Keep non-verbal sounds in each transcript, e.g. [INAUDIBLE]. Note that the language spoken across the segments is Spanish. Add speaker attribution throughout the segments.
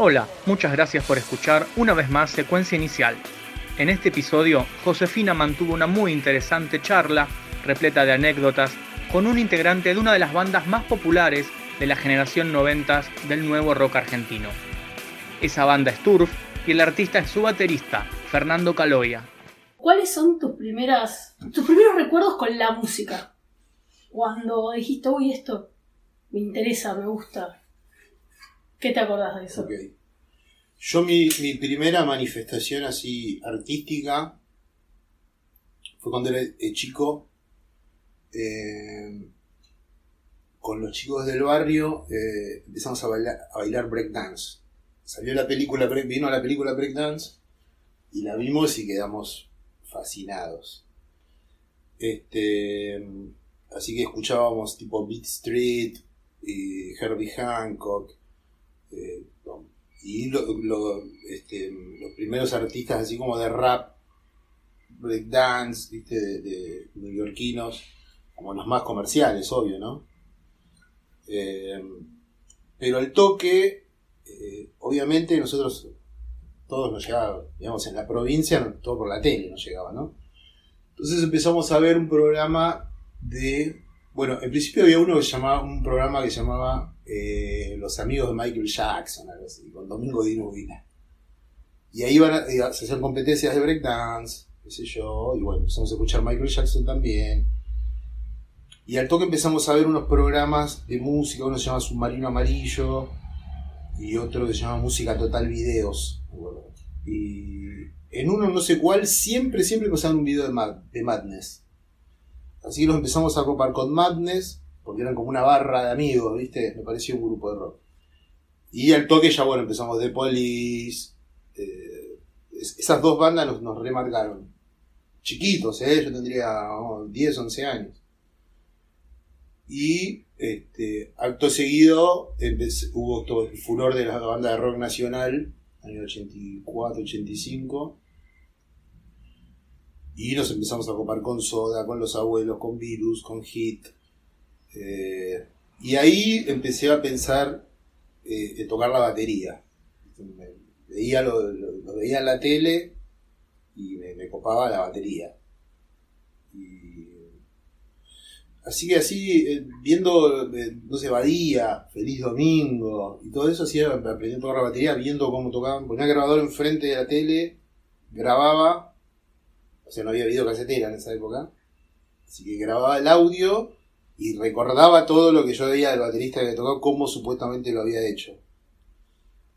Speaker 1: Hola, muchas gracias por escuchar una vez más Secuencia Inicial. En este episodio, Josefina mantuvo una muy interesante charla, repleta de anécdotas, con un integrante de una de las bandas más populares de la generación 90 del nuevo rock argentino. Esa banda es Turf y el artista es su baterista, Fernando Caloya.
Speaker 2: ¿Cuáles son tus primeras tus primeros recuerdos con la música? Cuando dijiste, uy, esto me interesa, me gusta. ¿Qué te acordás de eso?
Speaker 3: Yo mi, primera manifestación así artística fue cuando era eh, chico. Eh, con los chicos del barrio eh, empezamos a bailar, a bailar breakdance. Salió la película, vino la película breakdance y la vimos y quedamos fascinados. Este, así que escuchábamos tipo Beat Street, y Herbie Hancock, eh, y este, los primeros artistas así como de rap, breakdance, ¿viste? De, de neoyorquinos, como los más comerciales, obvio, ¿no? Eh, pero el toque, eh, obviamente nosotros, todos nos llegaba, digamos, en la provincia, todo por la tele nos llegaba, ¿no? Entonces empezamos a ver un programa de bueno, en principio había uno que llamaba, un programa que llamaba eh, Los amigos de Michael Jackson, algo con Domingo Dinubina. Y ahí iban a, se hacían competencias de breakdance, qué sé yo, y bueno, empezamos a escuchar Michael Jackson también. Y al toque empezamos a ver unos programas de música, uno se llama Submarino Amarillo y otro que se llama Música Total Videos. Y en uno no sé cuál, siempre, siempre pasaban un video de, de Madness. Así que nos empezamos a copar con Madness, porque eran como una barra de amigos, ¿viste? Me parecía un grupo de rock. Y al toque ya, bueno, empezamos The Police. Eh, esas dos bandas nos, remarcaron. Chiquitos, ¿eh? Yo tendría 10, 11 años. Y este, acto seguido hubo todo el furor de la banda de rock nacional, año 84, 85 y nos empezamos a copar con Soda, con los abuelos, con Virus, con Hit. Eh, y ahí empecé a pensar eh, en tocar la batería. veía lo, veía en la tele y me, copaba la batería. así que así, eh, viendo, no sé, Badía, Feliz Domingo y todo eso, así aprendí a tocar la batería, viendo cómo tocaban. Ponía grabador enfrente de la tele, grababa o sea, no había videocasetera en esa época. Así que grababa el audio y recordaba todo lo que yo veía del baterista que tocado, cómo supuestamente lo había hecho.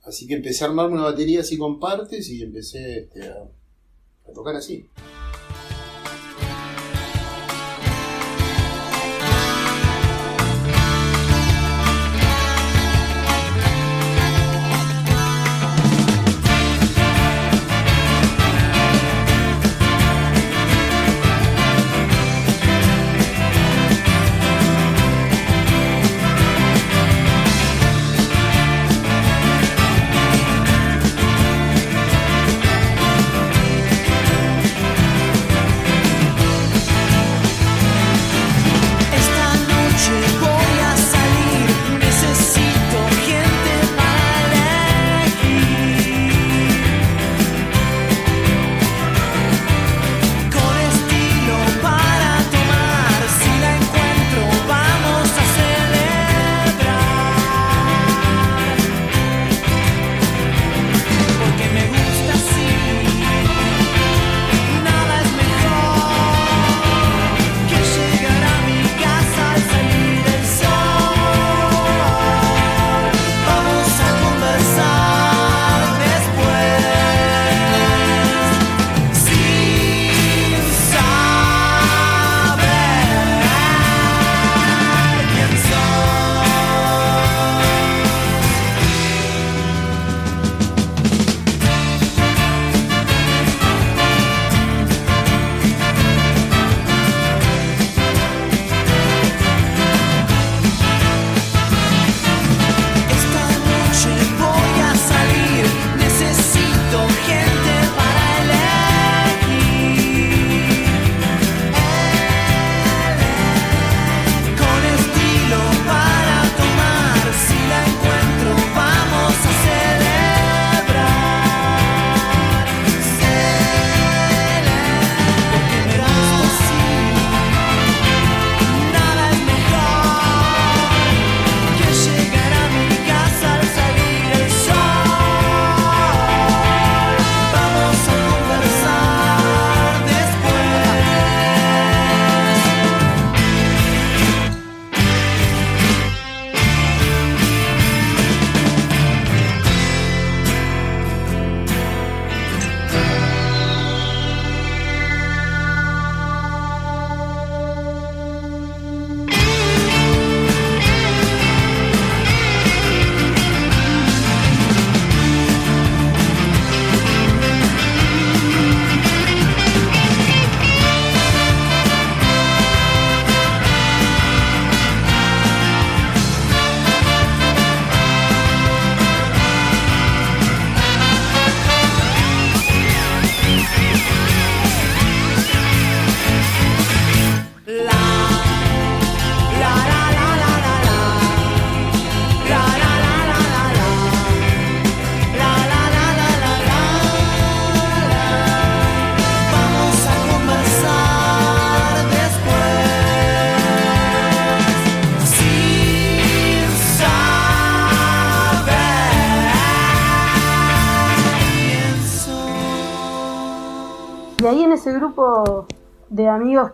Speaker 3: Así que empecé a armarme una batería así con partes y empecé este, a tocar así.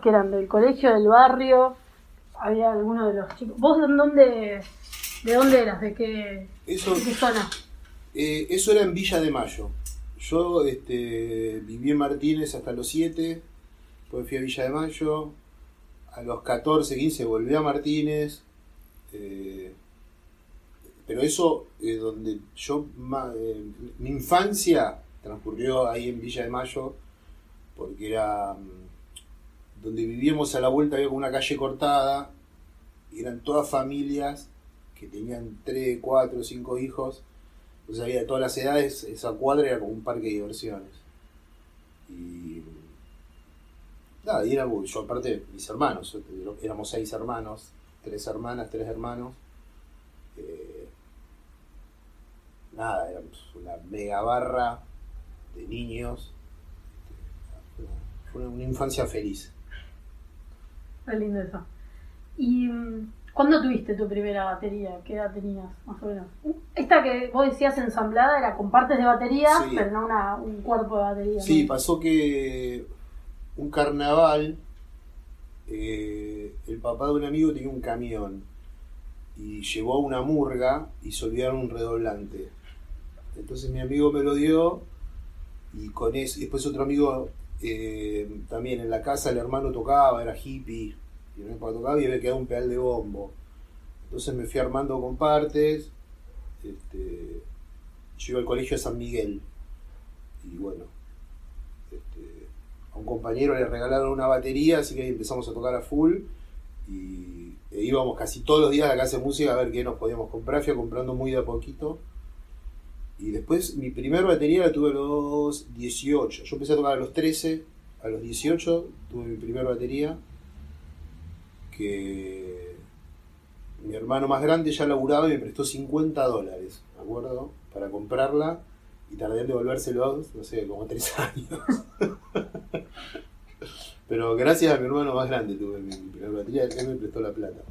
Speaker 2: Que eran del colegio, del barrio, había alguno de los chicos. ¿Vos de dónde, de dónde eras? ¿De qué,
Speaker 3: Eso,
Speaker 2: de qué zona?
Speaker 3: eh, eso era en Villa de Mayo. Yo este, viví en Martínez hasta los 7, después fui a Villa de Mayo, a los 14, 15 volví a Martínez, eh, pero eso, eh, donde yo, ma- eh, mi infancia transcurrió ahí en Villa de Mayo, porque era mm, donde vivíamos a la vuelta, había como una calle cortada, y eran todas familias que tenían 3, 4, 5 hijos, entonces había de todas las edades, esa cuadra era como un parque de diversiones. Y nada, y era, yo aparte, mis hermanos, éramos seis hermanos, tres hermanas, tres hermanos. eh, nada, éramos una mega barra de niños. Fue una infancia feliz.
Speaker 2: Qué lindo eso. ¿Y mm, cuándo tuviste tu primera batería? ¿Qué edad tenías, más o menos? Esta que vos decías ensamblada era con partes de batería,
Speaker 3: Sí.
Speaker 2: pero no una, un cuerpo de batería.
Speaker 3: Sí,
Speaker 2: ¿no?
Speaker 3: pasó que un carnaval, eh, el papá de un amigo tenía un camión y llevó una murga y se olvidaron un redoblante. Entonces mi amigo me lo dio y con eso, y después otro amigo eh, también en la casa, el hermano tocaba, era hippie, y papá tocaba y había quedado un pedal de bombo. Entonces me fui armando con partes, este, yo al colegio de San Miguel y bueno, este, a un compañero le regalaron una batería, así que ahí empezamos a tocar a full y e íbamos casi todos los días a la casa de música a ver qué nos podíamos comprar, fui comprando muy de a poquito. Y después mi primera batería la tuve a los 18. Yo empecé a tocar a los 13, a los 18 tuve mi primera batería. Que mi hermano más grande ya laburaba y me prestó 50 dólares, ¿me acuerdo? Para comprarla y tardé en devolvérselos, no sé, como 3 [LAUGHS] años. Pero gracias a mi hermano más grande tuve mi, primera batería, él me prestó la plata.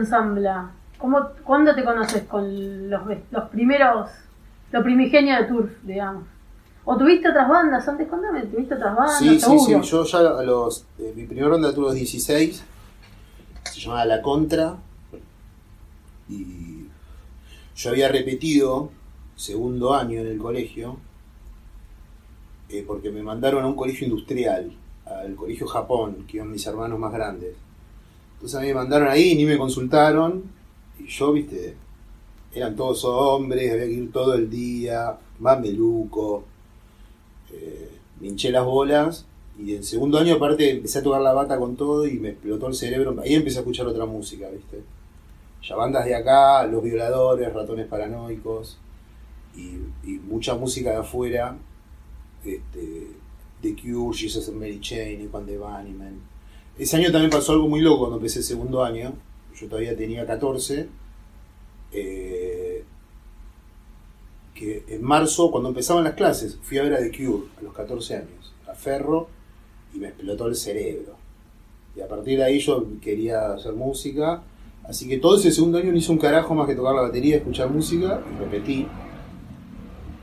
Speaker 2: Ensambla? ¿Cómo, ¿Cuándo te conoces con los, los primeros, lo primigenio de Turf, digamos? ¿O tuviste otras bandas antes? Contame, ¿tuviste otras bandas?
Speaker 3: Sí, sí, sí. Yo ya a los. eh, mi primera banda tuve los 16. Se llamaba La Contra. Y yo había repetido segundo año en el colegio. eh, porque me mandaron a un colegio industrial. Al colegio Japón, que iban mis hermanos más grandes. Entonces a mí me mandaron ahí, ni me consultaron. Y yo, viste, eran todos hombres, había que ir todo el día, mameluco. Eh, me hinché las bolas y en segundo año aparte empecé a tocar la bata con todo y me explotó el cerebro. Ahí empecé a escuchar otra música, ¿viste? Ya bandas de acá, Los Violadores, Ratones Paranoicos y, mucha música de afuera. Este, The Cure, Jesus and Mary Chain, Juan de Bunnymen. Ese año también pasó algo muy loco cuando empecé el segundo año. Yo todavía tenía 14. eh, que en marzo, cuando empezaban las clases, fui a ver a The Cure a los 14 años, a Ferro, y me explotó el cerebro. Y a partir de ahí yo quería hacer música, así que todo ese segundo año no hice un carajo más que tocar la batería, escuchar música y repetí.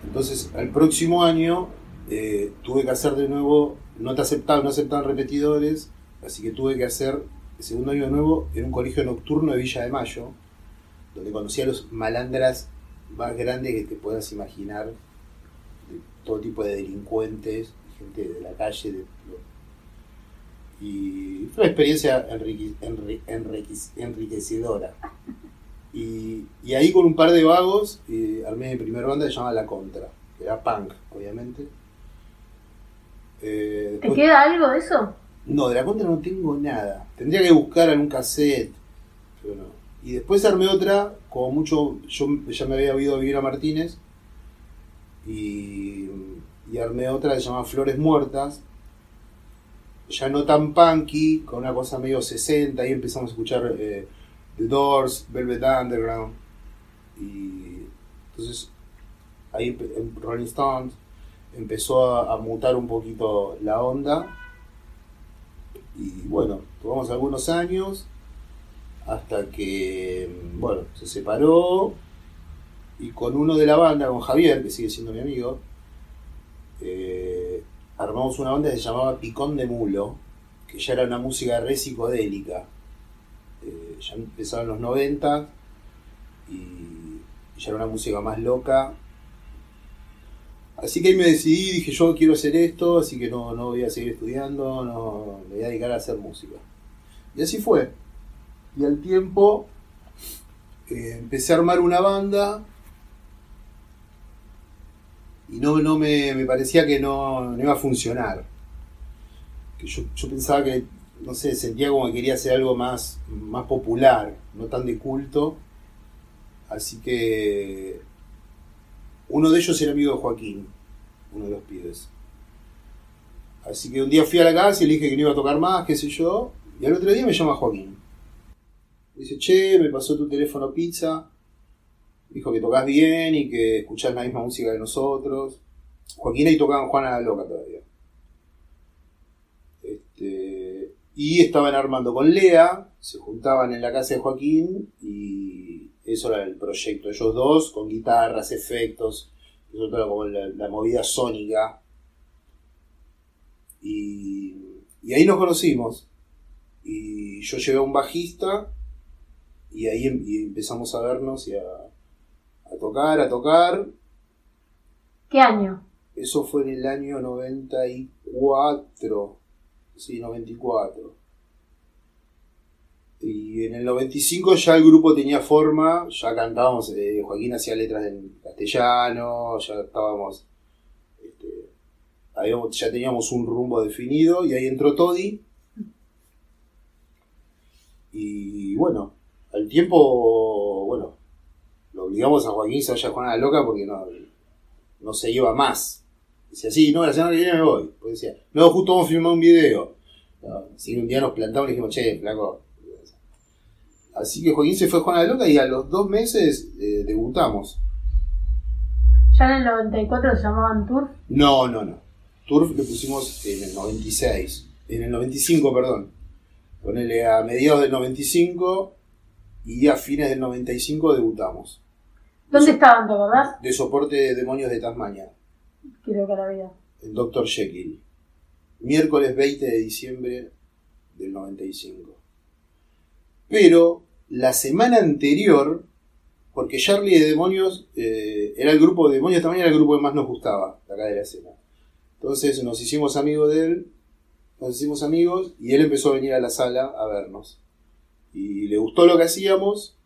Speaker 3: Entonces, al próximo año eh, tuve que hacer de nuevo, no te aceptaban, no aceptaban repetidores, así que tuve que hacer el segundo año de nuevo en un colegio nocturno de Villa de Mayo, donde conocí a los malandras más grandes que te puedas imaginar, de todo tipo de delincuentes, gente de la calle. de- y fue una experiencia enrique- enri- enrique- enriquecedora. Y, y ahí con un par de vagos eh, armé mi primera banda que se llama La Contra, que era punk, obviamente. Eh,
Speaker 2: ¿Te
Speaker 3: después-
Speaker 2: queda algo de eso?
Speaker 3: No, de la contra no tengo nada. Tendría que buscar algún cassette. Y después armé otra, como mucho, yo ya me había oído vivir a Martínez. Y, y armé otra que se Flores Muertas. Ya no tan punky, con una cosa medio 60. Ahí empezamos a escuchar eh, The Doors, Velvet Underground. Y entonces ahí en Rolling Stones empezó a, a mutar un poquito la onda. Y bueno, tuvimos algunos años hasta que, bueno, se separó y con uno de la banda, con Javier, que sigue siendo mi amigo, eh, armamos una banda que se llamaba Picón de Mulo, que ya era una música re psicodélica. Eh, ya empezaron los 90 y ya era una música más loca. Así que ahí me decidí, dije yo quiero hacer esto, así que no, no voy a seguir estudiando, no me voy a dedicar a hacer música. Y así fue. Y al tiempo eh, empecé a armar una banda y no, no me, me parecía que no, no iba a funcionar. Yo, yo pensaba que, no sé, sentía como que quería hacer algo más, más popular, no tan de culto. Así que uno de ellos era amigo de Joaquín, uno de los pibes. Así que un día fui a la casa y le dije que no iba a tocar más, qué sé yo, y al otro día me llama Joaquín. Me dice, che, me pasó tu teléfono pizza, dijo que tocas bien y que escuchás la misma música que nosotros. Joaquín ahí tocaban Juana la Loca todavía. Este, y estaban armando con Lea, se juntaban en la casa de Joaquín y eso era el proyecto. Ellos dos con guitarras, efectos, eso era como la, la movida sónica. Y, y ahí nos conocimos. Y yo llevé a un bajista y ahí em- y empezamos a vernos y a, a tocar, a tocar.
Speaker 2: ¿Qué año?
Speaker 3: Eso fue en el año 94. Sí, 94. Y en el 95 ya el grupo tenía forma, ya cantábamos, eh, Joaquín hacía letras en castellano, ya estábamos, este, ya teníamos un rumbo definido y ahí entró Toddy. Y bueno, al tiempo, bueno, lo obligamos a Joaquín se vaya Juana la Loca porque no, no se iba más. Decía, sí, no, la semana que viene me voy. Pues decía, no, justo vamos a filmar un video. No, así que un día nos plantamos y dijimos, che, flaco. Así que Joaquín se fue a Juana la Loca y a los dos meses eh, debutamos.
Speaker 2: ¿Ya en el 94 se llamaban Tour?
Speaker 3: No, no, no. Turf le pusimos en el 96. En el 95, perdón. Ponele a mediados del 95 y a fines del 95 debutamos.
Speaker 2: ¿Dónde estaban, te acordás?
Speaker 3: De soporte de Demonios de Tasmania,
Speaker 2: Creo que la vida.
Speaker 3: en Dr. Jekyll. Miércoles 20 de diciembre del 95. Pero la semana anterior, porque Charlie de Demonios eh, era el grupo de Demonios de Tasmania, era el grupo que más nos gustaba, acá de la escena. Entonces nos hicimos amigos de él, nos hicimos amigos y él empezó a venir a la sala a vernos. Y le gustó lo que hacíamos,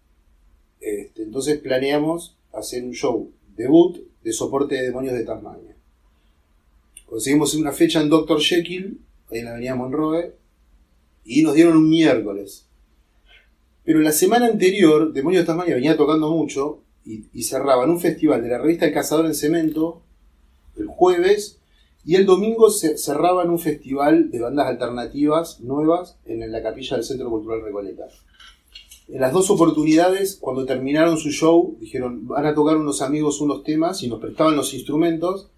Speaker 3: este, entonces planeamos hacer un show debut de soporte de demonios de Tasmania. Conseguimos una fecha en Dr. Jekyll, ahí en la avenida Monroe, y nos dieron un miércoles. Pero la semana anterior, Demonios de Tasmania venía tocando mucho y, cerraban un festival de la revista El Cazador en Cemento el jueves y el domingo cerraban un festival de bandas alternativas nuevas en la capilla del Centro Cultural Recoleta. En las dos oportunidades, cuando terminaron su show, dijeron, van a tocar unos amigos unos temas y nos prestaban los instrumentos.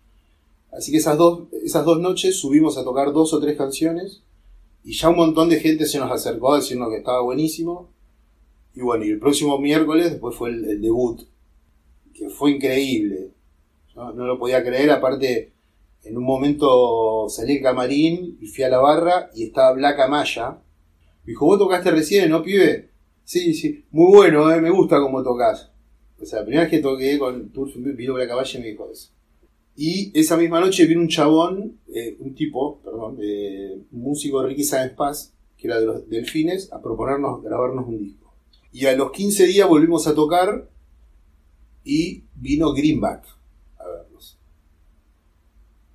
Speaker 3: Así que esas dos, esas dos noches subimos a tocar dos o tres canciones y ya un montón de gente se nos acercó a decirnos que estaba buenísimo. Y bueno, y el próximo miércoles después fue el, debut, que fue increíble. No, lo podía creer, aparte en un momento salí al camarín y fui a la barra y estaba Black Amaya. Me dijo, ¿vos tocaste recién, no, pibe? Sí, sí, muy bueno, eh, me gusta cómo tocas. O sea, la primera vez que toqué con Turf vino Black Amaya y me dijo eso. Y esa misma noche vino un chabón, eh, un tipo, perdón, eh, un músico Ricky Sáenz Paz, que era de los Delfines, a proponernos grabarnos un disco. Y a los 15 días volvimos a tocar y vino Greenback a vernos.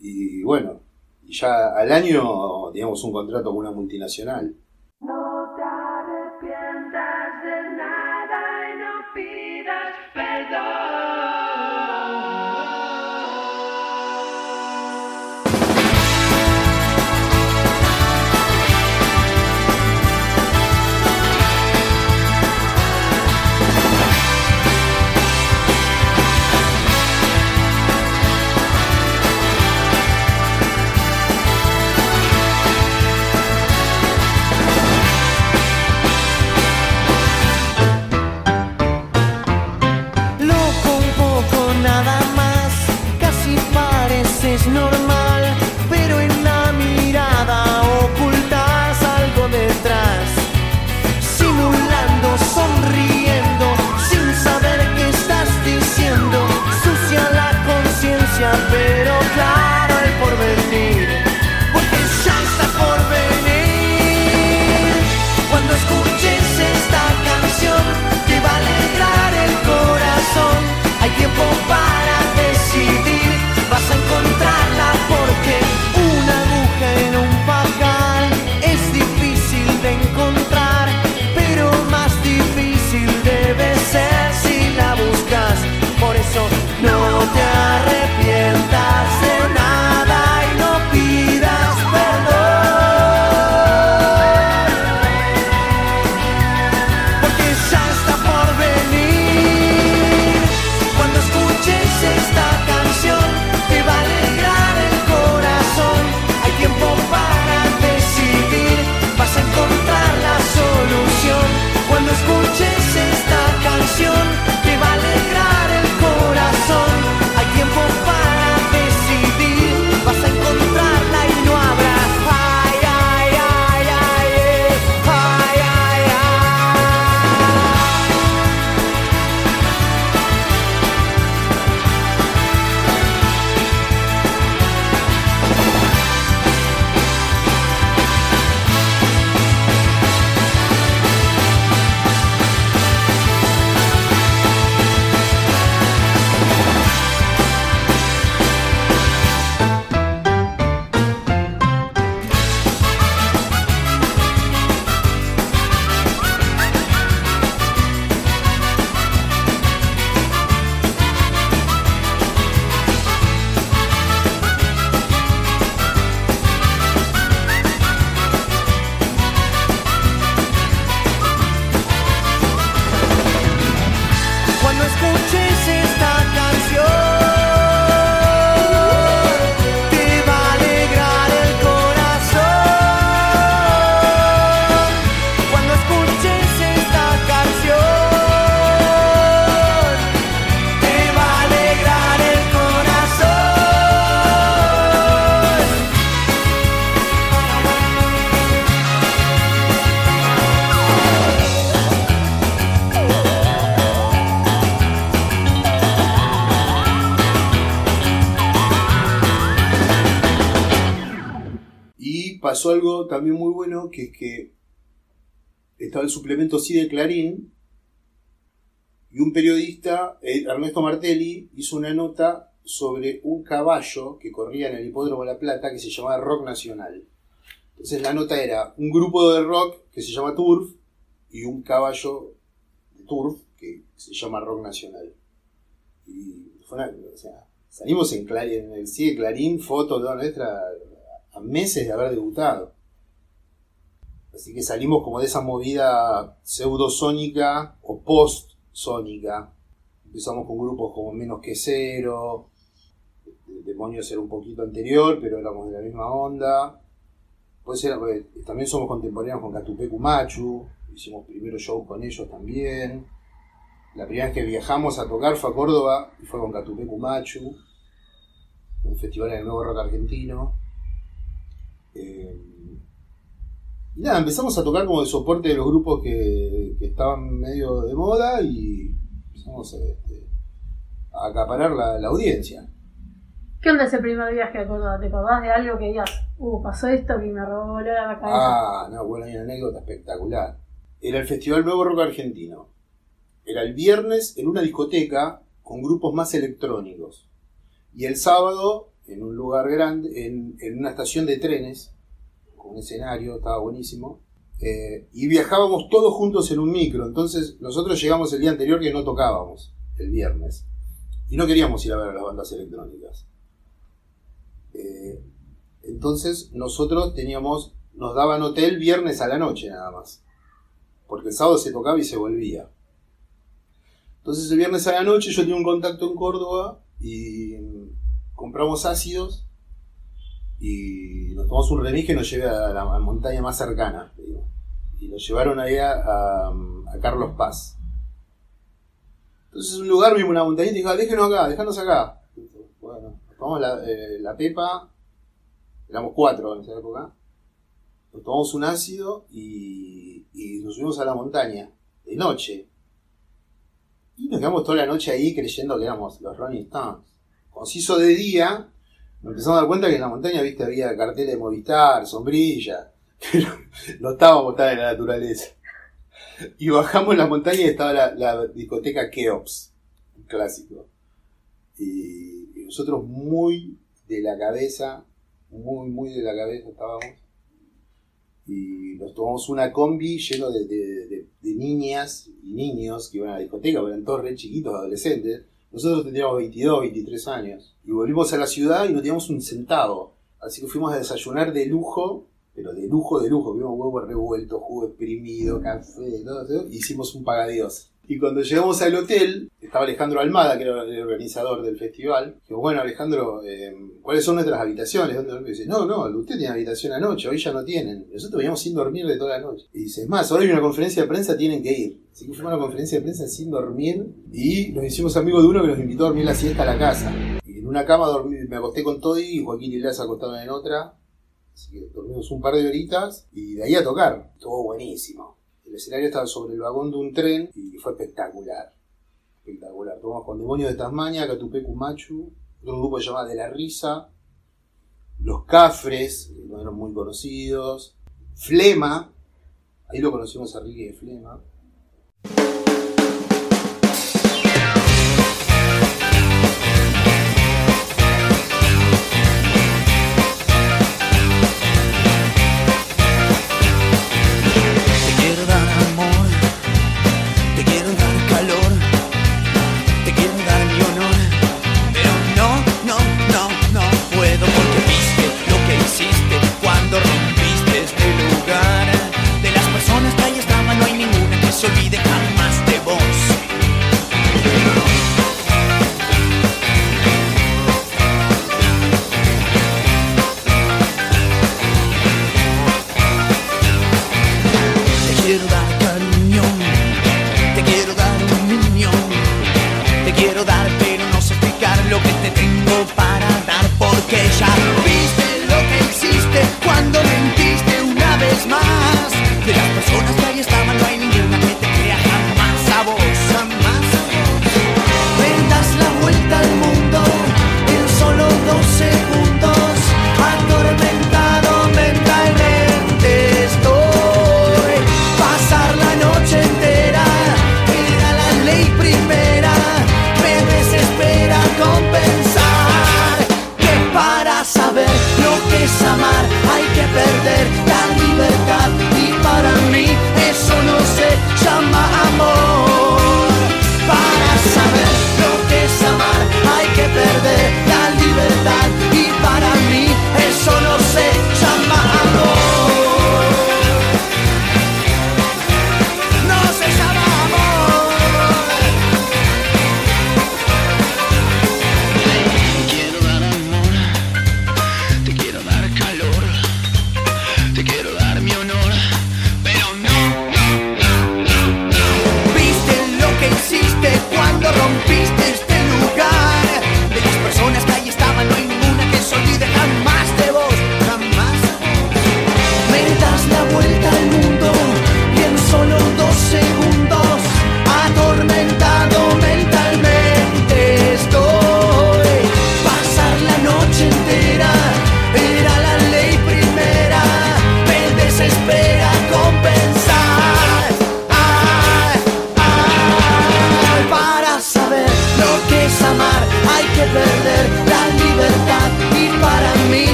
Speaker 3: Y bueno, ya al año teníamos un contrato con una multinacional.
Speaker 4: No te arrepientas de nada
Speaker 3: pasó algo también muy bueno, que es que estaba el suplemento sí de Clarín, y un periodista, eh, Ernesto Martelli, hizo una nota sobre un caballo que corría en el hipódromo La Plata que se llamaba Rock Nacional. Entonces la nota era un grupo de rock que se llama Turf y un caballo de Turf que se llama Rock Nacional. Y fue una, o sea, salimos en, Clarín, en el de Clarín, foto toda nuestra, a meses de haber debutado. Así que salimos como de esa movida pseudosónica o post-sónica. Empezamos con grupos como Menos que Cero, Demonios era un poquito anterior, pero éramos de la misma onda. Pues era, pues, también somos contemporáneos con Catupecu Machu, hicimos primeros shows con ellos también. La primera vez que viajamos a tocar fue a Córdoba y fue con Catupecu Machu, un festival en el nuevo rock argentino. Eh, y nada, empezamos a tocar como de soporte de los grupos que, que estaban medio de moda y empezamos este, a acaparar la, la audiencia.
Speaker 2: ¿Qué onda ese primer viaje a Córdoba? ¿Te acordás de algo que digas, uh, pasó esto que me robó la cabeza?
Speaker 3: Ah, no, bueno, hay una anécdota espectacular. Era el Festival Nuevo Rock Argentino. Era el viernes en una discoteca con grupos más electrónicos. Y el sábado en un lugar grande, en, en una estación de trenes, con un escenario, estaba buenísimo. eh, y viajábamos todos juntos en un micro. Entonces nosotros llegamos el día anterior que no tocábamos, el viernes. Y no queríamos ir a ver a las bandas electrónicas. Eh, entonces nosotros teníamos, nos daban hotel viernes a la noche nada más. Porque el sábado se tocaba y se volvía. Entonces el viernes a la noche yo tenía un contacto en Córdoba y compramos ácidos y nos tomamos un remis que nos lleve a la montaña más cercana. Y nos llevaron ahí a, Carlos Paz. Entonces un lugar, vimos una montañita y dijo, "Ah, déjenos acá, déjanos acá. Bueno, tomamos la, eh, la pepa, éramos cuatro en esa época. Nos tomamos un ácido y, y nos subimos a la montaña, de noche. Y nos quedamos toda la noche ahí creyendo que éramos los Rolling Stones. Cuando de día, nos empezamos a dar cuenta que en la montaña, viste, había carteles de Movistar, sombrilla. [LAUGHS] Pero no estábamos tan en la naturaleza. Y bajamos la montaña y estaba la, discoteca Keops, un clásico. Y, nosotros muy de la cabeza, muy, muy de la cabeza estábamos. Y nos tomamos una combi lleno de, de- niñas y niños que iban a la discoteca, eran todos re chiquitos, adolescentes. Nosotros tendríamos 22, 23 años. Y volvimos a la ciudad y no teníamos un centavo. Así que fuimos a desayunar de lujo, pero de lujo, de lujo. Vimos huevos revueltos, jugo exprimido, café, todo eso. y Hicimos un pagadios. Y cuando llegamos al hotel, estaba Alejandro Almada, que era el organizador del festival. Dijo, bueno, Alejandro, eh, ¿cuáles son nuestras habitaciones? ¿Dónde dice, no, no, usted tiene habitación anoche, hoy ya no tienen. Nosotros veníamos sin dormir de toda la noche. Y dice, es más, ahora hay una conferencia de prensa, tienen que ir. Así que fuimos a una conferencia de prensa sin dormir y nos hicimos amigos de uno que nos invitó a dormir la siesta a la casa. Y en una cama dormí, me acosté con Toddy y Joaquín y se acostaron en otra. Así que dormimos un par de horitas y de ahí a tocar. Estuvo buenísimo. El escenario estaba sobre el vagón de un tren y fue espectacular. Espectacular. Tomamos con Demonios de Tasmania, Catupecu Machu, otro grupo que se llama De la Risa, Los Cafres, que no eran muy conocidos, Flema, ahí lo conocimos a Ricky de Flema.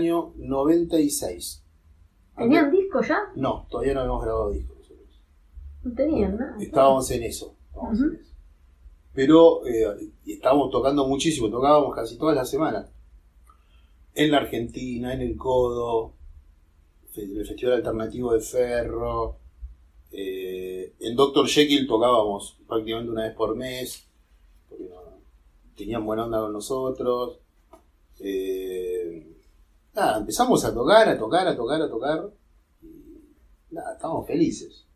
Speaker 2: Año
Speaker 3: 96.
Speaker 2: ¿Tenían disco ya?
Speaker 3: No, todavía no habíamos grabado nosotros.
Speaker 2: No tenían nada.
Speaker 3: Estábamos en eso. estábamos
Speaker 2: Ujú.
Speaker 3: en eso. Pero eh, estábamos tocando muchísimo, tocábamos casi todas las semanas. En la Argentina, en el Codo, fe- el Festival Alternativo de Ferro. eh, en Dr. Jekyll tocábamos prácticamente una vez por mes, porque no- tenían buena onda con nosotros. Eh, nada, empezamos a tocar, a tocar, a tocar, a tocar. Y nada, estábamos felices.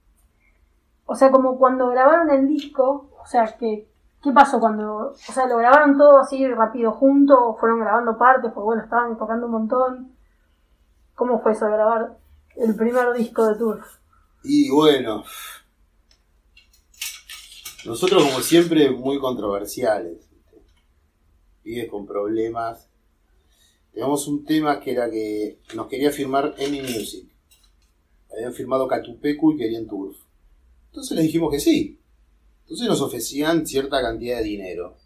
Speaker 2: O sea, como cuando grabaron el disco, o sea, que, ¿qué pasó cuando, o sea, lo grabaron todo así rápido junto o fueron grabando partes? Porque bueno, estaban tocando un montón. ¿Cómo fue eso de grabar el primer disco de Tour?
Speaker 3: Y bueno, nosotros como siempre muy controversiales, pibes con problemas. Teníamos un tema que era que nos quería firmar Emi Music. Habían firmado Catupecu y querían Turf. Entonces les dijimos que sí. Entonces nos ofrecían cierta cantidad de dinero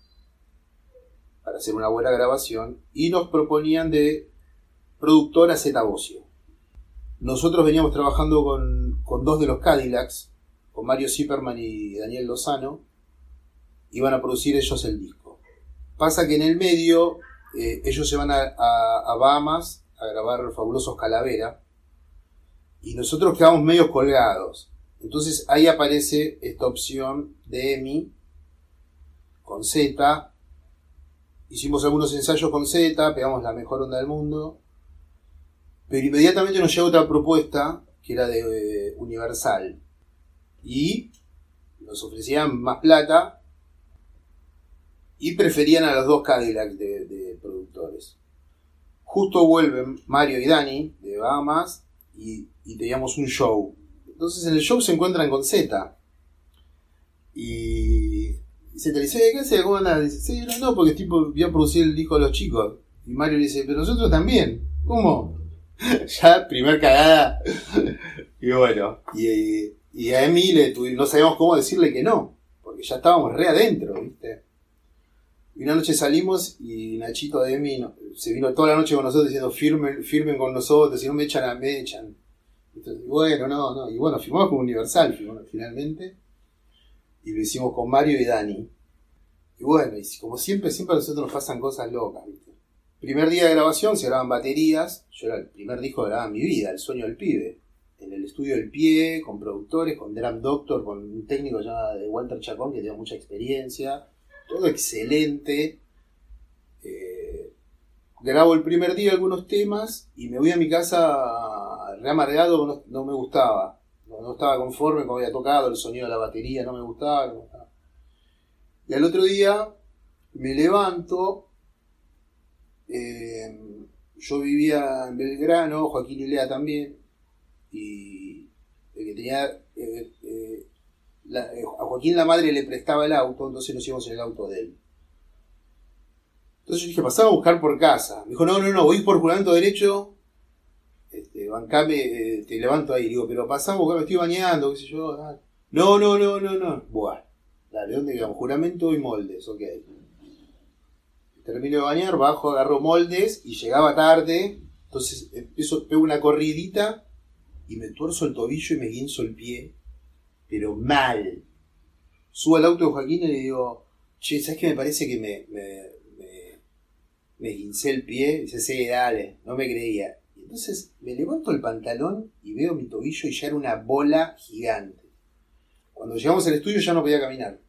Speaker 3: para hacer una buena grabación y nos proponían de productor a Zeta Bocio. Nosotros veníamos trabajando con, con dos de los Cadillacs, con Mario Zipperman y Daniel Lozano, iban a producir ellos el disco. Pasa que en el medio eh, ellos se van a, Bahamas a grabar Fabulosos Calavera y nosotros quedamos medio colgados. Entonces ahí aparece esta opción de EMI con Z. Hicimos algunos ensayos con Z, pegamos la mejor onda del mundo. Pero inmediatamente nos llega otra propuesta que era de eh, Universal. Y nos ofrecían más plata y preferían a los dos Cadillacs de, de. Justo vuelven Mario y Dani de Bahamas y, y teníamos un show. Entonces en el show se encuentran con Z. Y Z le dice, ¿qué hace? ¿Cómo andás? Dice, sí, no, no, porque tipo voy a producir el disco de los chicos. Y Mario le dice, pero nosotros también. ¿Cómo? [LAUGHS] ya, primer cagada. [LAUGHS] y bueno, y, y a Emi le tuvi- no sabíamos cómo decirle que no, porque ya estábamos re adentro, ¿viste? Una noche salimos y Nachito de mí se vino toda la noche con nosotros diciendo firmen, firmen con nosotros, si no me echan, me echan. Entonces, bueno, no, no. Y bueno, firmamos con Universal finalmente. Y lo hicimos con Mario y Dani. Y bueno, y como siempre, siempre a nosotros nos pasan cosas locas, ¿viste? Primer día de grabación se graban baterías. Yo era el primer disco que grababa en mi vida, El sueño del pibe. En el estudio del pie, con productores, con Dram Doctor, con un técnico llamado Walter Chacón que tenía mucha experiencia. Todo excelente. Eh, grabo el primer día algunos temas y me voy a mi casa re amargado, no, no me gustaba. No, no estaba conforme con había tocado, el sonido de la batería no me gustaba. no me gustaba. Y al otro día me levanto. eh, yo vivía en Belgrano, Joaquín y Lea también. Y el que tenía. eh, eh, a Joaquín la madre le prestaba el auto, entonces nos íbamos en el auto de él. Entonces yo dije, pasaba a buscar por casa. Me dijo, no, no, no, voy por juramento derecho. Este, bancame, eh, te levanto ahí. Digo, pero pasá a buscar, me estoy bañando, qué sé yo. No, no, no, no, no. Buah. Dale, ¿dónde quedamos? Juramento y moldes, ok. Termino de bañar, bajo, agarro moldes y llegaba tarde. Entonces empiezo, pego una corridita y me tuerzo el tobillo y me guinzo el pie. Pero mal. Subo al auto de Joaquín y le digo, che, ¿sabes qué me parece que me, me, me, me guincé el pie? Dice, sí, dale, no me creía. Y entonces me levanto el pantalón y veo mi tobillo y ya era una bola gigante. Cuando llegamos al estudio ya no podía caminar.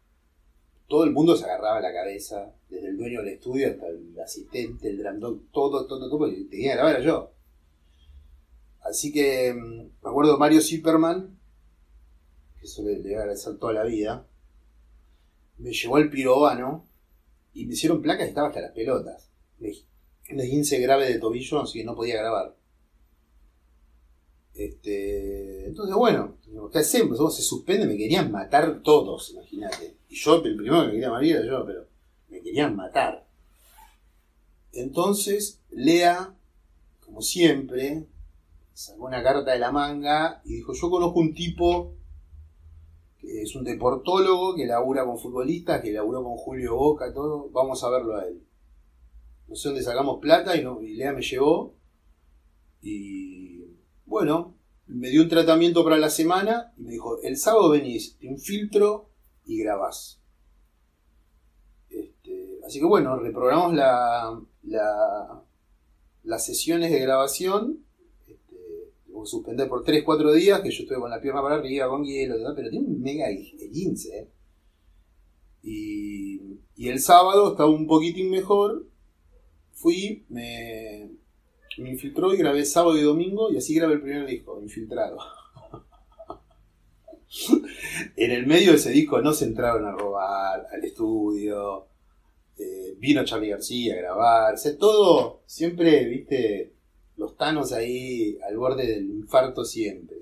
Speaker 3: Todo el mundo se agarraba la cabeza, desde el dueño del estudio hasta el asistente, el drum dog, todo, todo, todo, porque tenía que grabar yo. Así que mm, me acuerdo Mario Zipperman, que eso le, le voy a agradecer toda la vida, me llevó al pirobano y me hicieron placas y estaba hasta las pelotas. Un esguince grave de tobillo, así que no podía grabar. Este, entonces, bueno, ¿qué hacemos? Se suspende, me querían matar todos, imagínate. Y yo, el primero que me quería morir era yo, pero me querían matar. Entonces, Lea, como siempre, sacó una carta de la manga y dijo, yo conozco un tipo que es un deportólogo, que labura con futbolistas, que laburó con Julio Boca, todo, vamos a verlo a él. No sé dónde sacamos plata y, no, Lea me llevó. Y bueno, me dio un tratamiento para la semana y me dijo, el sábado venís, te infiltro y grabás. Este, así que bueno, reprogramamos la, la- las sesiones de grabación. Suspender por 3-4 días, que yo estuve con la pierna para arriba, con hielo, pero tiene un mega esguince. ¿eh? Y, y el sábado estaba un poquitín mejor. Fui, me, me infiltró y grabé sábado y domingo y así grabé el primer disco, infiltrado. [LAUGHS] en el medio de ese disco no se entraron a robar al estudio, eh, vino Charlie García a grabar, o sea, todo siempre, viste, los tanos ahí al borde del infarto siempre.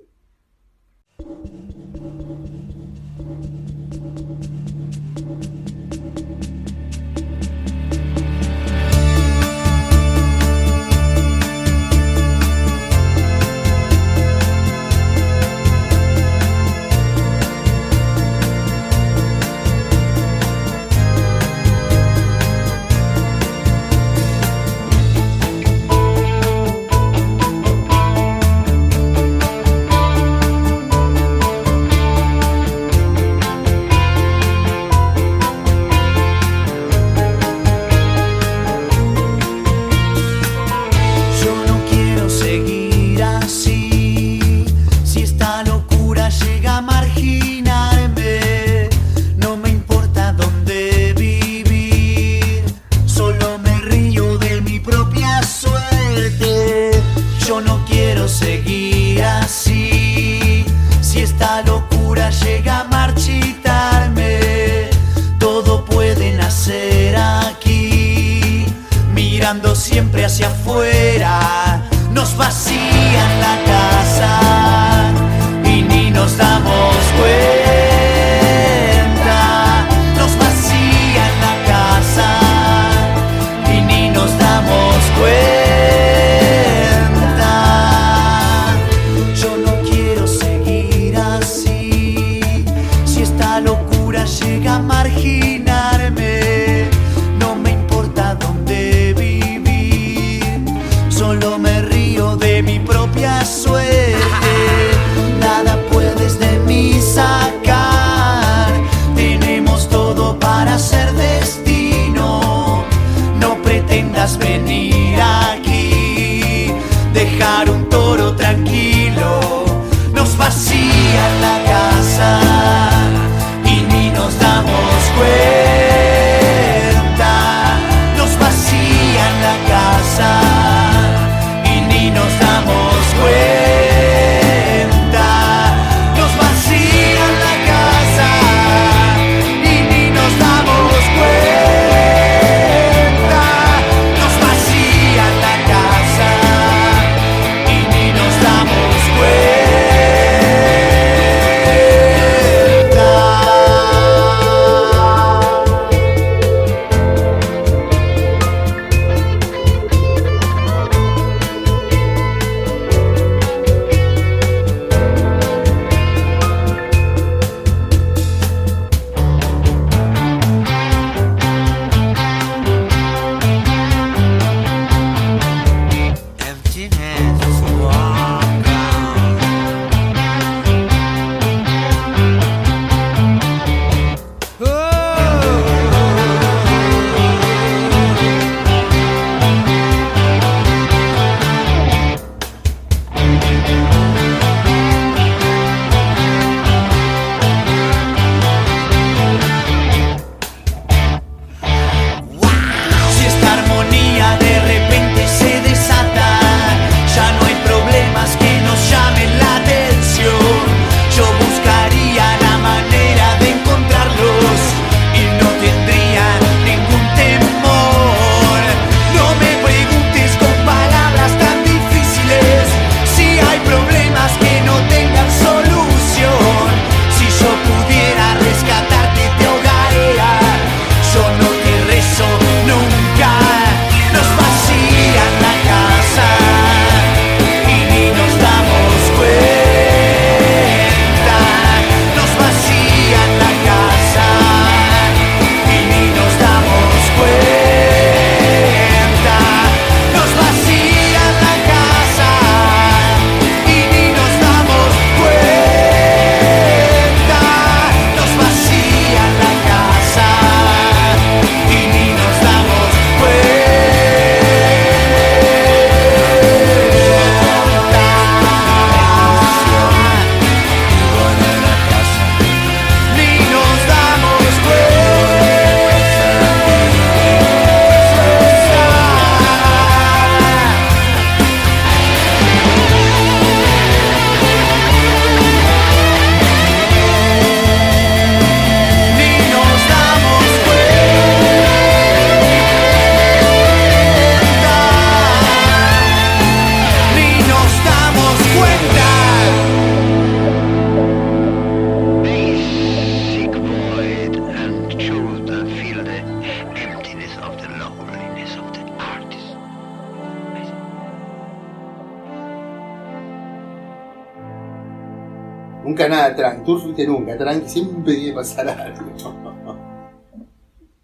Speaker 3: Fuiste nunca, tranqui, siempre tiene que pasar [LAUGHS] algo.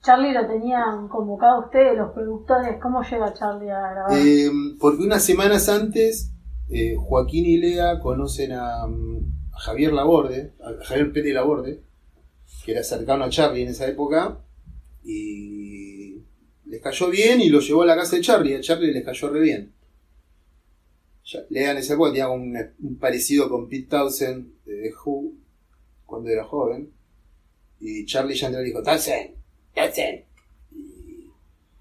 Speaker 2: Charlie lo tenían convocado ustedes, los productores. ¿Cómo llega Charlie a grabar?
Speaker 3: Eh, porque unas semanas antes, eh, Joaquín y Lea conocen a, mm, a Javier Laborde, a Javier Pérez Laborde, que era cercano a Charlie en esa época, y les cayó bien y lo llevó a la casa de Charlie. A Charlie les cayó re bien. Lea en esa época tenía un parecido con Pete Townsend de The Who cuando era joven. Y Charlie y dijo, Townsend, Townsend.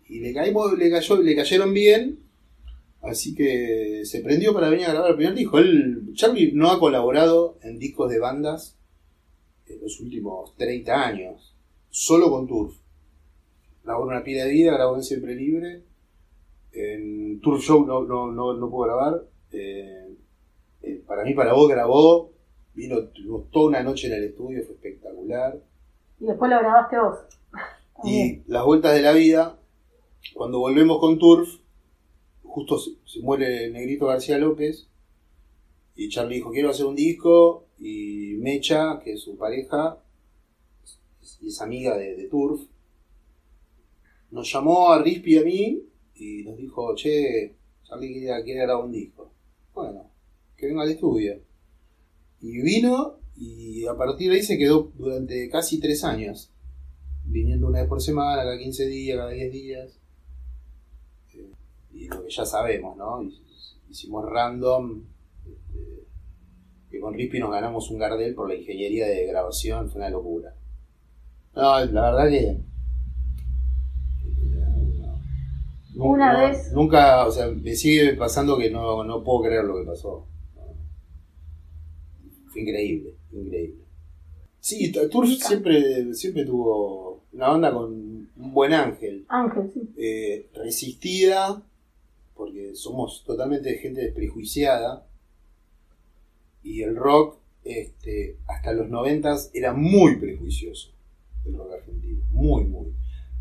Speaker 3: Y, le, caímos, le, cayó, le cayeron bien. Así que se prendió para venir a grabar el primer disco. Él, Charlie no ha colaborado en discos de bandas en los últimos 30 años. Solo con Turf. Grabó una pila de vida, grabó en Siempre Libre. En Tour Show no, no, no, no puedo grabar. Eh, eh, para mí, para vos grabó. Vino toda una noche en el estudio, fue espectacular.
Speaker 2: Y después lo grabaste vos.
Speaker 3: Y las vueltas de la vida, cuando volvemos con Turf, justo se, se muere el negrito García López. Y Charlie dijo, quiero hacer un disco. Y Mecha, que es su pareja, es, es amiga de, de Turf, nos llamó a Rispi y a mí y nos dijo, che, Charlie quiere, quiere grabar un disco. Bueno, que venga al estudio. Y vino y a partir de ahí se quedó durante casi tres años. Viniendo una vez por semana, cada 15 días, cada 10 días. Eh, y lo que ya sabemos, ¿no? Hicimos random. este, que con Rispi nos ganamos un Gardel por la ingeniería de grabación, fue una locura. No, la verdad que. no,
Speaker 2: Una
Speaker 3: no,
Speaker 2: vez-
Speaker 3: Nunca, o sea, me sigue pasando que no, no puedo creer lo que pasó. Fue increíble, increíble. Sí, T- Turf siempre, siempre tuvo una banda con un buen ángel.
Speaker 2: Ángel, sí.
Speaker 3: eh, resistida, porque somos totalmente gente desprejuiciada, y el rock, este, hasta los noventas, era muy prejuicioso, el rock argentino, muy, muy.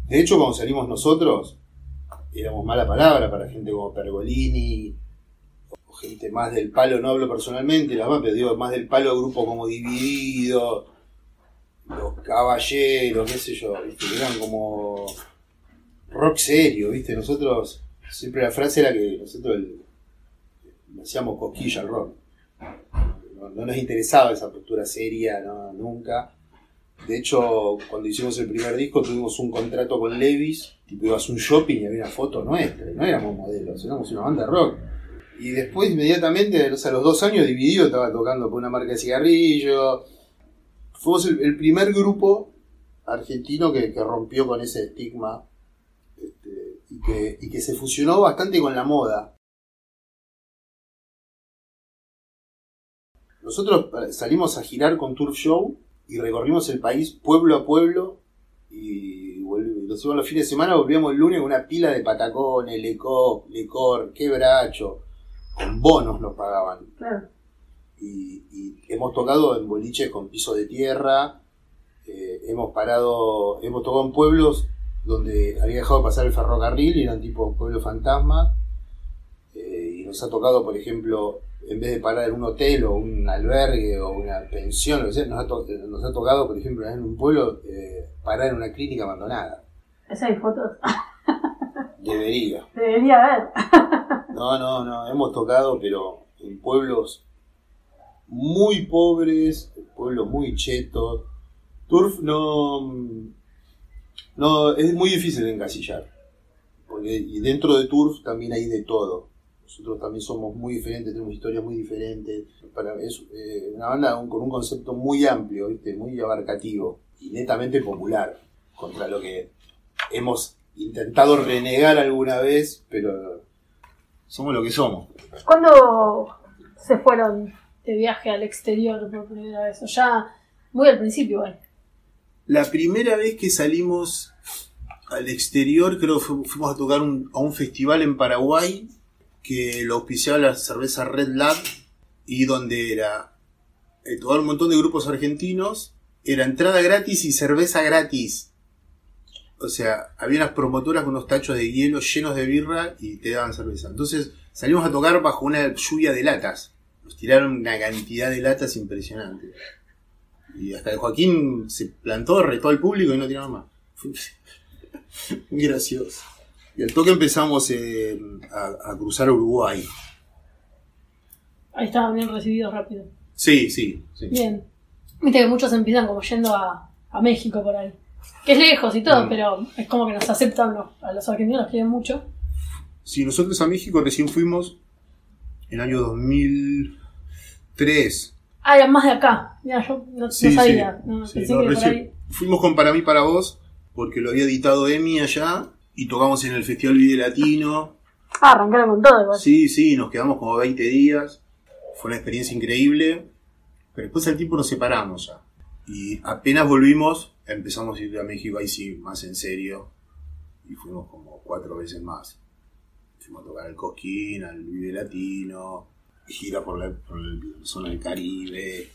Speaker 3: De hecho, cuando salimos nosotros, éramos mala palabra para gente como Pergolini, gente más del palo, no hablo personalmente, la más, pero digo, más del palo grupo como Dividido, los caballeros, qué sé yo, eran como rock serio, ¿viste? Nosotros, siempre la frase era que nosotros el- le hacíamos cosquilla al rock. No, no nos interesaba esa postura seria, nunca. De hecho, cuando hicimos el primer disco tuvimos un contrato con Levis, tipo ibas un shopping y había una foto nuestra, no éramos modelos, éramos una banda de rock. Y después inmediatamente, o sea, a los dos años dividido, estaba tocando por una marca de cigarrillo. Fuimos el, primer grupo argentino que, rompió con ese estigma este, y, que, se fusionó bastante con la moda. Nosotros eh, salimos a girar con Tour Show y recorrimos el país pueblo a pueblo y los íbamos los fines de semana, volvíamos el lunes con una pila de patacones, lecor, lecor, quebracho, con bonos nos pagaban
Speaker 2: Claro.
Speaker 3: y, y hemos tocado en boliches con piso de tierra, eh, hemos parado, hemos tocado en pueblos donde había dejado de pasar el ferrocarril y eran tipo pueblos fantasmas, eh, y nos ha tocado, por ejemplo, en vez de parar en un hotel o un albergue o una pensión, lo sea, nos nos ha tocado, por ejemplo, en un pueblo, eh, parar en una clínica abandonada.
Speaker 2: Esas hay fotos.
Speaker 3: Debería.
Speaker 2: Debería haber.
Speaker 3: No, no, no, hemos tocado, pero en pueblos muy pobres, pueblos muy chetos. Turf no, no es muy difícil de encasillar, porque y dentro de Turf también hay de todo. Nosotros también somos muy diferentes, tenemos historias muy diferentes. Es eh, una banda con un concepto muy amplio, ¿viste? muy abarcativo y netamente popular, contra lo que hemos intentado renegar alguna vez, pero somos lo que somos.
Speaker 2: ¿Cuándo se fueron de viaje al exterior por primera vez? O ya muy al principio, igual.
Speaker 3: La primera vez que salimos al exterior, creo que fu- fuimos a tocar un- a un festival en Paraguay que lo auspiciaba la cerveza Red Lab y donde era eh, tocar un montón de grupos argentinos, era entrada gratis y cerveza gratis. O sea, había unas promotoras con unos tachos de hielo llenos de birra y te daban cerveza. Entonces salimos a tocar bajo una lluvia de latas.
Speaker 4: nos tiraron una cantidad de latas impresionante. Y hasta que Joaquín se plantó, retó al público y no tiraron más. [LAUGHS] Muy gracioso. Y al toque empezamos eh, a, a cruzar Uruguay.
Speaker 2: Ahí estaban bien recibidos rápido.
Speaker 4: Sí, sí, sí.
Speaker 2: Bien. Viste que muchos empiezan como yendo a, a México por ahí. Que es lejos y todo,
Speaker 4: Mm.
Speaker 2: pero es como que nos aceptan los, a los argentinos, los quieren mucho.
Speaker 4: Sí, nosotros a México recién fuimos en el año 2003.
Speaker 2: Ah, eran más de acá. Mira, yo no, no
Speaker 4: Sí,
Speaker 2: sabía.
Speaker 4: sí.
Speaker 2: No, pensé que
Speaker 4: recién-
Speaker 2: ahí.
Speaker 4: Fuimos con Para mí, para vos, porque lo había editado Emi allá y tocamos en el Festival Vive Latino.
Speaker 2: Ah, arrancaron con todo igual.
Speaker 4: Sí, sí, nos quedamos como 20 días. Fue una experiencia increíble. Pero después al tiempo nos separamos ya. Y apenas volvimos, empezamos a ir a México ahí sí, más en serio. Y fuimos como cuatro veces más. Fuimos a tocar al Cosquín, al Vive Latino, gira por la, por la zona del Caribe.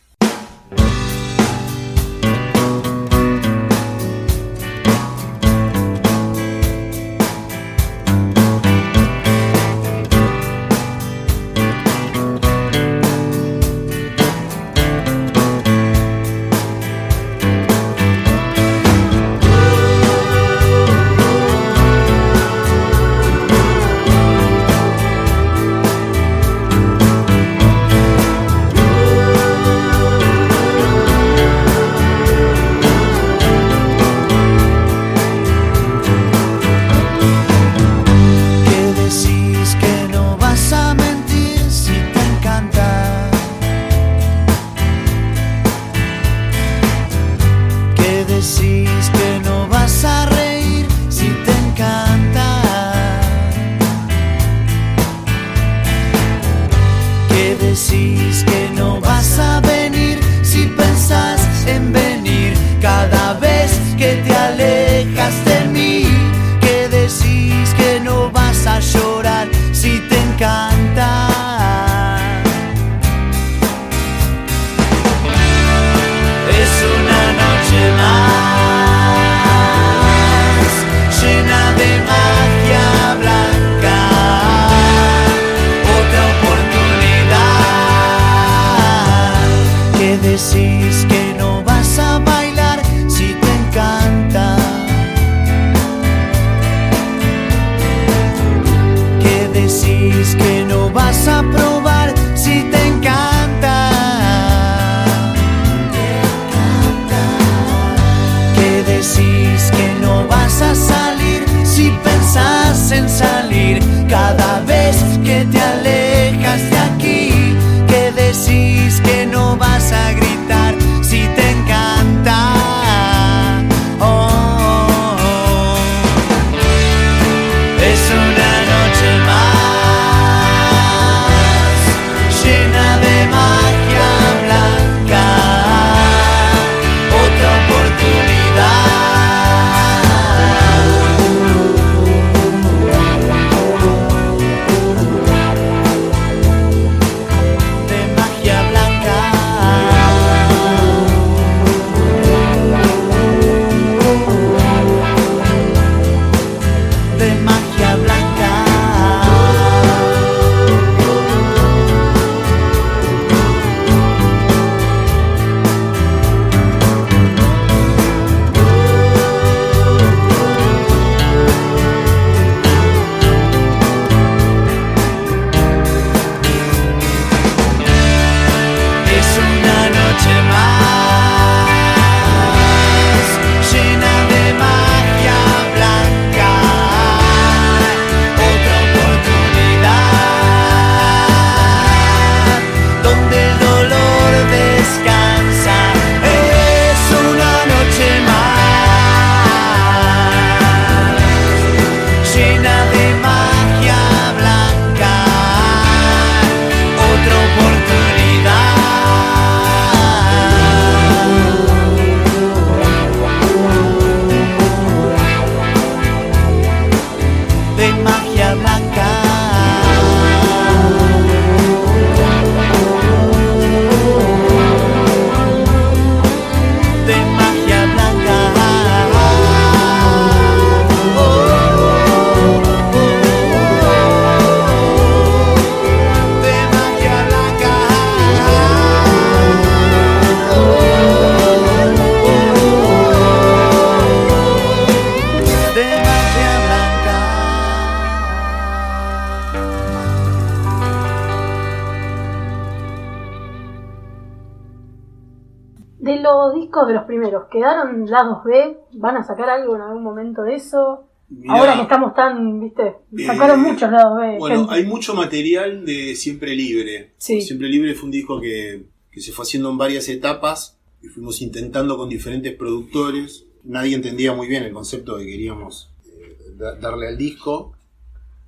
Speaker 2: Lados B? ¿Van a sacar algo en algún momento de eso?
Speaker 3: Mirá,
Speaker 2: Ahora que estamos tan, viste, sacaron
Speaker 3: Eh,
Speaker 2: muchos lados B.
Speaker 3: Bueno,
Speaker 2: gente.
Speaker 3: hay mucho material de Siempre Libre.
Speaker 2: Sí.
Speaker 3: Siempre Libre fue un disco que, que se fue haciendo en varias etapas y fuimos intentando con diferentes productores. Nadie entendía muy bien el concepto que queríamos eh, da- darle al disco.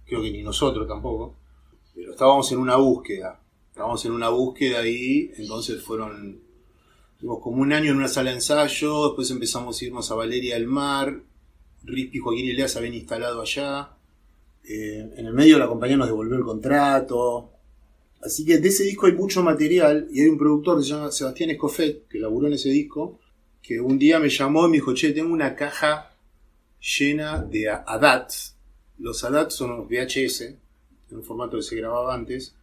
Speaker 3: Creo que ni nosotros tampoco. Pero estábamos en una búsqueda. Estábamos en una búsqueda ahí. Entonces fueron. Tuvimos como un año en una sala de ensayo. Después empezamos a irnos a Valeria del Mar. Rispi y Joaquín Ilea se habían instalado allá. Eh, en el medio la compañía nos devolvió el contrato. Así que de ese disco hay mucho material y hay un productor que se llama Sebastián Escofet, que laburó en ese disco, que un día me llamó y me dijo, che, tengo una caja llena de a- ADATs. Los ADATs son los VHS, en un formato que se grababa antes.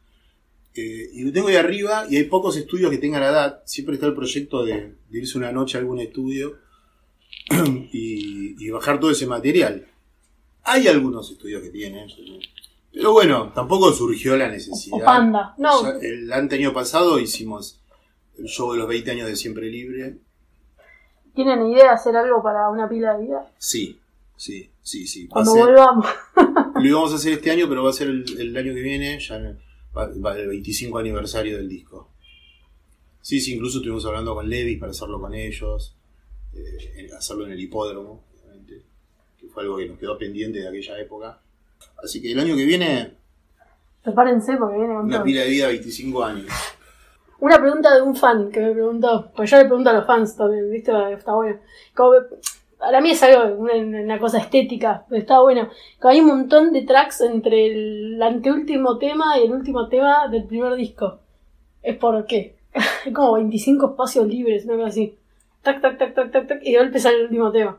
Speaker 3: Eh, y lo tengo ahí arriba y hay pocos estudios que tengan ADAT. Siempre está el proyecto de, de irse una noche a algún estudio [CLEARS THROAT] y, y bajar todo ese material. Hay algunos estudios que tienen, pero bueno, tampoco surgió la necesidad.
Speaker 2: O Panda. No,
Speaker 3: Ya el año pasado hicimos el show de los 20 años de Siempre Libre.
Speaker 2: ¿tienen idea de hacer algo para una pila de vida?
Speaker 3: Sí, sí, sí, sí.
Speaker 2: Cuando volvamos.
Speaker 3: lo íbamos a hacer este año, pero va a ser el, el año que viene, ya en- el 25 aniversario del disco. Sí, sí, incluso estuvimos hablando con Levis para hacerlo con ellos, eh, hacerlo en el hipódromo, obviamente, que fue algo que nos quedó pendiente de aquella época. Así que el año que viene,
Speaker 2: Prepárense porque viene con
Speaker 3: una
Speaker 2: todo.
Speaker 3: pila de vida 25 años.
Speaker 2: Una pregunta de un fan que me preguntó, pues yo le pregunto a los fans también, ¿viste? Está bueno. Como para mí es algo, una, una cosa estética, pero está bueno. Hay un montón de tracks entre el anteúltimo tema y el último tema del primer disco. ¿Es por qué? Hay [LAUGHS] como 25 espacios libres, una cosa así. Tac, tac, tac, tac, tac, tac, y de golpe sale el último tema.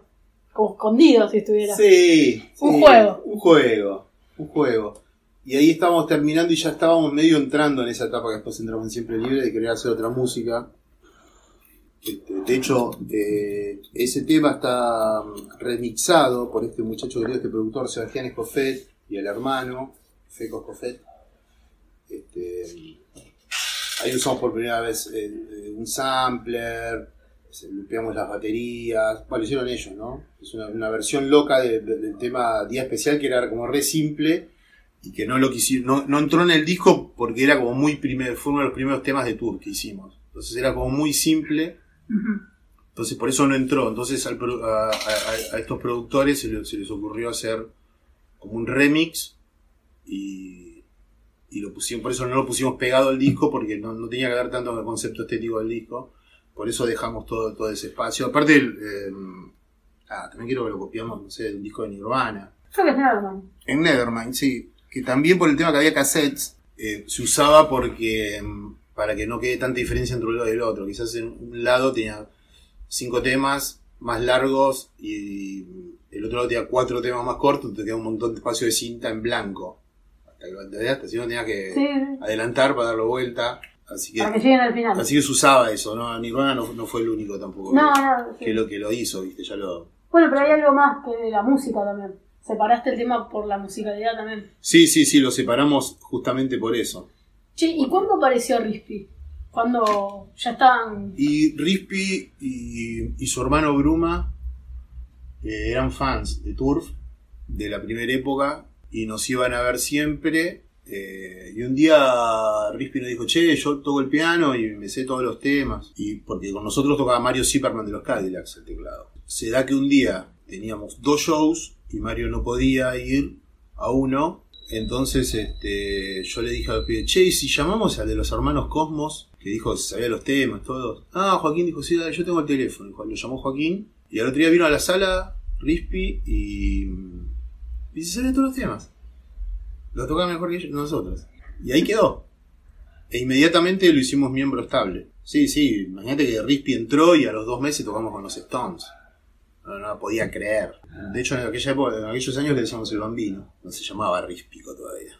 Speaker 2: Como escondido si estuviera.
Speaker 3: Sí,
Speaker 2: Un
Speaker 3: sí,
Speaker 2: juego.
Speaker 3: Un juego, un juego. Y ahí estábamos terminando y ya estábamos medio entrando en esa etapa que después entramos en Siempre Libre de querer hacer otra música. Este, De hecho, eh, ese tema está remixado por este muchacho querido, este productor Sebastián Escofet y el hermano Feco Escofet. Este, ahí usamos por primera vez eh, un sampler, limpiamos las baterías, bueno, lo hicieron ellos, ¿no? Es una, versión loca de- de- del tema Día Especial que era como re simple y que no lo quisieron, no, no entró en el disco porque era como muy primer, fue uno de los primeros temas de tour que hicimos. Entonces era como muy simple, Entonces por eso no entró. Entonces al a, a- a estos productores se les, se les ocurrió hacer como un remix y, y lo pusimos, por eso no lo pusimos pegado al disco porque no, no tenía que ver tanto con el concepto estético del disco. Por eso dejamos todo, todo ese espacio. Aparte, el, eh, ah, también quiero que lo copiamos, no sé, un disco de Nirvana.
Speaker 2: Creo que es Nevermind.
Speaker 3: En Nevermind, sí. Que también por el tema que había cassettes, eh, se usaba porque mm, para que no quede tanta diferencia entre uno y el otro. Quizás en un lado tenía cinco temas más largos y el otro lado tenía cuatro temas más cortos, te queda un montón de espacio de cinta en blanco. Hasta que ¿entendés? Hasta si no tenía que
Speaker 2: sí.
Speaker 3: adelantar para darlo vuelta. Así que,
Speaker 2: Para que lleguen al final.
Speaker 3: así que se usaba eso, ¿no? Nirvana no, no fue el único tampoco
Speaker 2: No,
Speaker 3: que,
Speaker 2: no. sí.
Speaker 3: que lo que lo hizo, viste, ya lo,
Speaker 2: Bueno, pero hay algo más que de la música también. Separaste el tema por la musicalidad también.
Speaker 3: Sí, sí, sí, lo separamos justamente por eso.
Speaker 2: Che, ¿y cuándo apareció Rispi? Cuando ya estaban.
Speaker 3: Y Rispi y, y su hermano Bruma eh, eran fans de Turf de la primera época y nos iban a ver siempre. eh, y un día Rispi nos dijo, che, yo toco el piano y me sé todos los temas. Y porque con nosotros tocaba Mario Zipperman de los Cadillacs el teclado. Se da que un día teníamos dos shows y Mario no podía ir a uno. Entonces este, yo le dije al pibe, che, ¿y si llamamos al de los hermanos Cosmos, que dijo que sabía los temas, todos. Ah, Joaquín dijo, sí, yo tengo el teléfono. Lo llamó Joaquín. Y al otro día vino a la sala, Rispi, y, y se sabía todos los temas. Lo tocaba mejor que nosotros. Y ahí quedó. E inmediatamente lo hicimos miembro estable. Sí, sí, imagínate que Rispi entró y a los dos meses tocamos con los Stones. No, no podía creer. De hecho, en aquella época, en aquellos años le decíamos el bambino. No se llamaba Rispico todavía.